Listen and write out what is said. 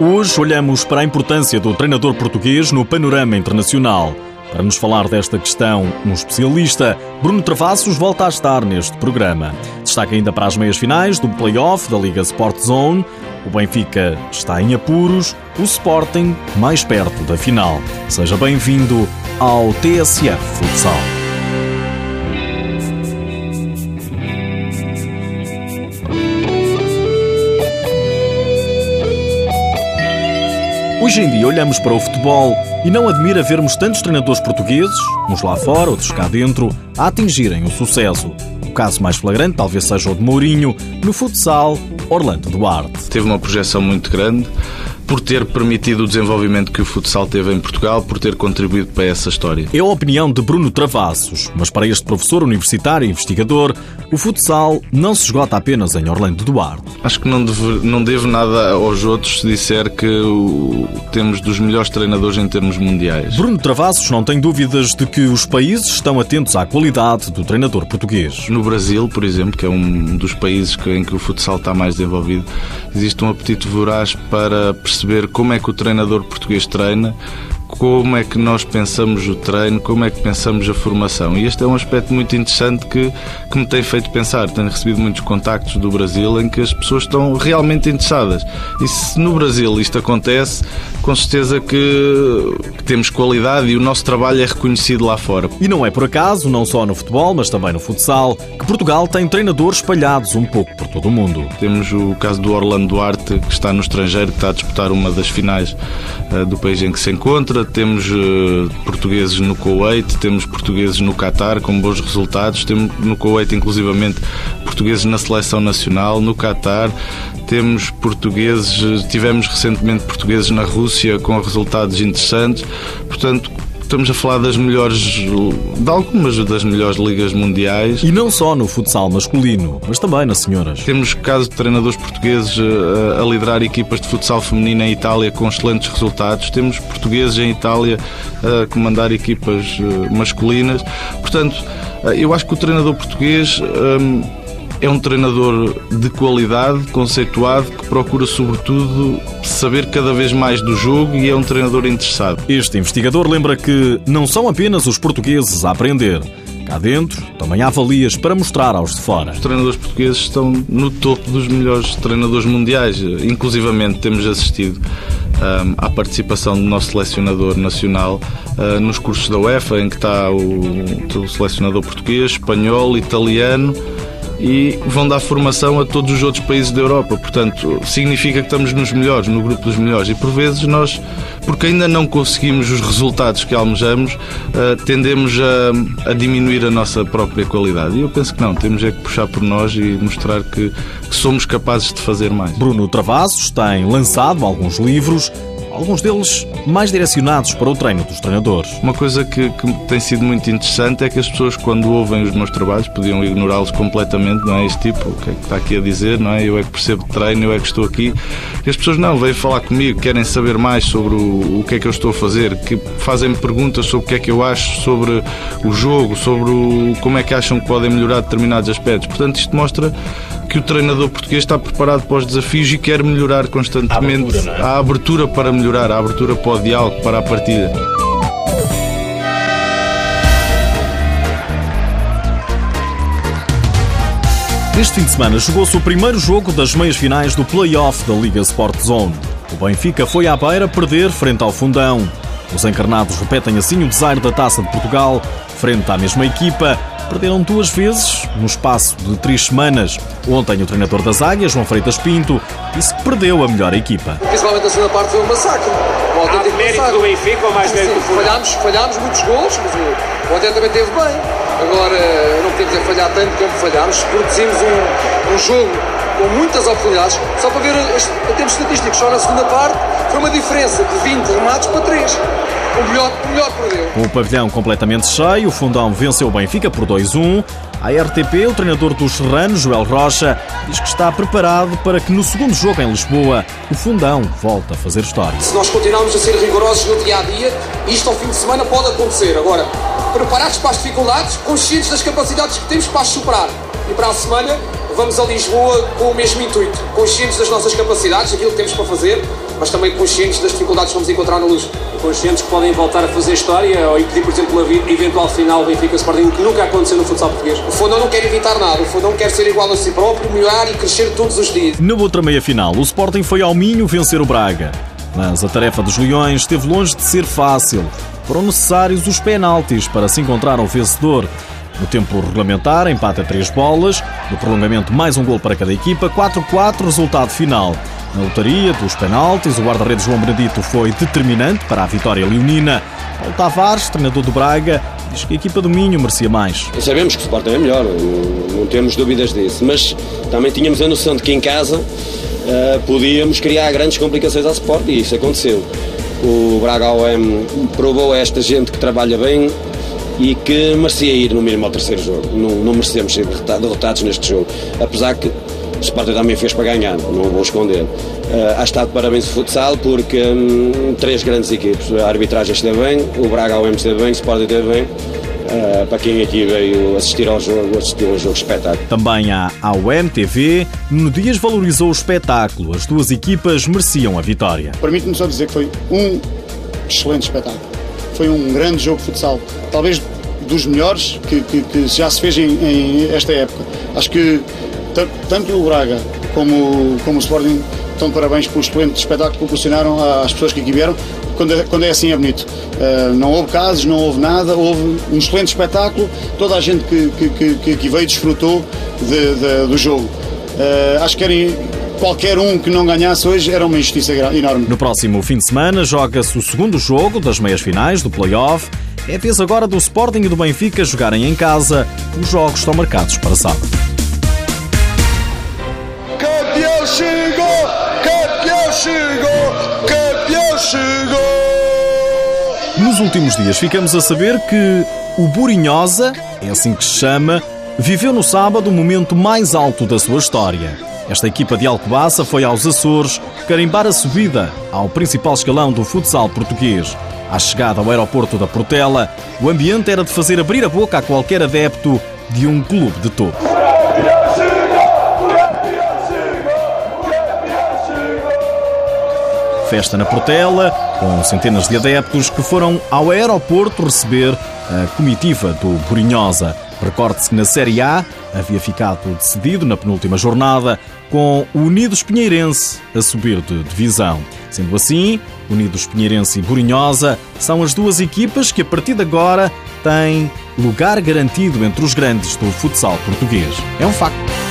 Hoje olhamos para a importância do treinador português no panorama internacional. Para nos falar desta questão, um especialista, Bruno Travassos, volta a estar neste programa. Destaca ainda para as meias finais do play-off da Liga Sport Zone. O Benfica está em apuros, o Sporting mais perto da final. Seja bem-vindo ao TSF Futsal. Hoje em dia olhamos para o futebol e não admira vermos tantos treinadores portugueses, uns lá fora, outros cá dentro, a atingirem o sucesso. O caso mais flagrante talvez seja o de Mourinho, no futsal, Orlando Duarte. Teve uma projeção muito grande, por ter permitido o desenvolvimento que o futsal teve em Portugal, por ter contribuído para essa história. É a opinião de Bruno Travassos, mas para este professor universitário e investigador, o futsal não se esgota apenas em Orlando Duarte. Acho que não, deve, não devo nada aos outros se disser que o, temos dos melhores treinadores em termos mundiais. Bruno Travassos não tem dúvidas de que os países estão atentos à qualidade do treinador português. No Brasil, por exemplo, que é um dos países em que o futsal está mais desenvolvido, existe um apetite voraz para perceber perceber como é que o treinador português treina, como é que nós pensamos o treino, como é que pensamos a formação. E este é um aspecto muito interessante que, que me tem feito pensar. Tenho recebido muitos contactos do Brasil em que as pessoas estão realmente interessadas. E se no Brasil isto acontece, com certeza que, temos qualidade e o nosso trabalho é reconhecido lá fora. E não é por acaso, não só no futebol, mas também no futsal, que Portugal tem treinadores espalhados um pouco por todo o mundo. Temos o caso do Orlando Duarte, que está no estrangeiro, que está a disputar uma das finais uh, do país em que se encontra temos uh, portugueses no Kuwait, temos portugueses no Qatar com bons resultados, temos no Kuwait inclusivamente portugueses na seleção nacional, no Qatar temos portugueses, tivemos recentemente portugueses na Rússia com resultados interessantes, portanto estamos a falar das melhores, de algumas das melhores ligas mundiais. E não só no futsal masculino, mas também nas senhoras. Temos casos de treinadores portugueses a, eh, a liderar equipas de futsal feminino em Itália com excelentes resultados. Temos portugueses em Itália a comandar equipas eh, masculinas. Portanto, eh, eu acho que o treinador português. Hum, é um treinador de qualidade, conceituado, que procura, sobretudo, saber cada vez mais do jogo e é um treinador interessado. Este investigador lembra que não são apenas os portugueses a aprender. Cá dentro, também há valias para mostrar aos de fora. Os treinadores portugueses estão no topo dos melhores treinadores mundiais. Inclusivamente, temos assistido um, à participação do nosso selecionador nacional uh, nos cursos da UEFA, em que está o, o selecionador português, espanhol, italiano e vão dar formação a todos os outros países da Europa. Portanto, significa que estamos nos melhores, no grupo dos melhores. E por vezes nós, porque ainda não conseguimos os resultados que almejamos, uh, tendemos a, a, diminuir a nossa própria qualidade. E eu penso que não, temos é que puxar por nós e mostrar que, que somos capazes de fazer mais. Bruno Travassos tem lançado alguns livros alguns deles mais direcionados para o treino dos treinadores. Uma coisa que, que, tem sido muito interessante é que as pessoas, quando ouvem os meus trabalhos, podiam ignorá-los completamente, não é? Este tipo, o que é que está aqui a dizer, não é? Eu é que percebo treino, eu é que estou aqui. E as pessoas não, vêm falar comigo, querem saber mais sobre o, o que é que eu estou a fazer, que fazem-me perguntas sobre o que é que eu acho sobre o jogo, sobre o, como é que acham que podem melhorar determinados aspectos. Portanto, isto mostra que o treinador português está preparado para os desafios e quer melhorar constantemente. A abertura, é? a abertura para melhorar, a abertura para o diálogo, para a partida. Neste fim de semana jogou-se o primeiro jogo das meias finais do play-off da Liga Sport Zone. O Benfica foi à beira perder frente ao Fundão. Os encarnados repetem assim o desaire da Taça de Portugal frente à mesma equipa perderam duas vezes no espaço de três semanas. Ontem, o treinador das Águias, João Freitas Pinto, disse que perdeu a melhor equipa. Principalmente a segunda parte foi um massacre. Um autêntico Há mérito massacre. do Benfica ou mais mérito do falhámos, falhámos muitos gols, mas o, o Ontem também teve bem. Agora, não podemos é falhar tanto como falhámos. Produzimos um, um jogo com muitas oportunidades. Só para ver, em termos estatísticos, só na segunda parte foi uma diferença de 20 remates para 3 o melhor, o melhor perdeu. O pavilhão completamente cheio, o Fundão venceu o Benfica por 2-1. A RTP, o treinador dos Serranos, Joel Rocha, diz que está preparado para que no segundo jogo em Lisboa o Fundão volte a fazer história. Se nós continuarmos a ser rigorosos no dia a dia, isto ao fim de semana pode acontecer. Agora, preparados para as dificuldades, conscientes das capacidades que temos para as superar. E para a semana vamos a Lisboa com o mesmo intuito, conscientes das nossas capacidades, daquilo que temos para fazer, mas também conscientes das dificuldades que vamos encontrar na luz. Conscientes que podem voltar a fazer história ou impedir, por exemplo, a eventual final Benfica Sporting, que nunca aconteceu no futsal português. O Fundão não quer evitar nada, o Fundão quer ser igual a si próprio, melhorar e crescer todos os dias. Na outra meia-final, o Sporting foi ao Minho vencer o Braga. Mas a tarefa dos Leões esteve longe de ser fácil. Foram necessários os penaltis para se encontrar um vencedor. No tempo regulamentar, empate a três bolas. No prolongamento, mais um gol para cada equipa. 4-4, resultado final. Na lotaria dos penaltis, o guarda-redes João Benedito foi determinante para a vitória leonina. Paulo Tavares, treinador do Braga, diz que a equipa do Minho merecia mais. Sabemos que o Sporting é melhor, não, temos dúvidas disso, mas também tínhamos a noção de que em casa uh, podíamos criar grandes complicações ao Sporting e isso aconteceu. O Braga OM provou a esta gente que trabalha bem e que merecia ir no mínimo ao terceiro jogo. Não, não merecemos ser derrotados neste jogo. Apesar que o Sporting também fez para ganhar, não vou esconder. Uh, há estado parabéns o futsal porque um, três grandes equipes. A arbitragem esteve bem, o Braga OM esteve bem, o Sporting esteve bem. Uh, para quem aqui veio assistir ao jogo, assistiu ao jogo espetáculo. Também a AOM-TV, no Dias valorizou o espetáculo. As duas equipas mereciam a vitória. Permite-me só dizer que foi um excelente espetáculo. Foi um grande jogo de futsal. Talvez dos melhores que, que, que já se fez em, em, esta época. Acho que tanto o Braga como, como o Sporting estão de parabéns pelo excelente espetáculo que proporcionaram às pessoas que aqui vieram. Quando é, quando é assim é bonito. Uh, não houve casos, não houve nada, houve um excelente espetáculo. Toda a gente que, que, que, que veio desfrutou de, de, do jogo. Uh, acho que era, qualquer um que não ganhasse hoje era uma injustiça enorme. No próximo fim de semana joga-se o segundo jogo das meias finais do play-off. É vez agora do Sporting e do Benfica jogarem em casa. Os jogos estão marcados para sábado. Chegou! Campeão chegou! Campeão chegou! Nos últimos dias ficamos a saber que o Burinhosa, é assim que se chama, viveu no sábado o momento mais alto da sua história. Esta equipa de Alcobaça foi aos Açores carimbar a subida ao principal escalão do futsal português. À chegada ao aeroporto da Portela, o ambiente era de fazer abrir a boca a qualquer adepto de um clube de topo. Festa na Portela, com centenas de adeptos que foram ao aeroporto receber a comitiva do Burinhosa. Recorde-se que na Série A havia ficado decidido na penúltima jornada com o Unidos Pinheirense a subir de divisão. Sendo assim, Unidos Pinheirense e Burinhosa são as duas equipas que a partir de agora têm lugar garantido entre os grandes do futsal português. É um facto.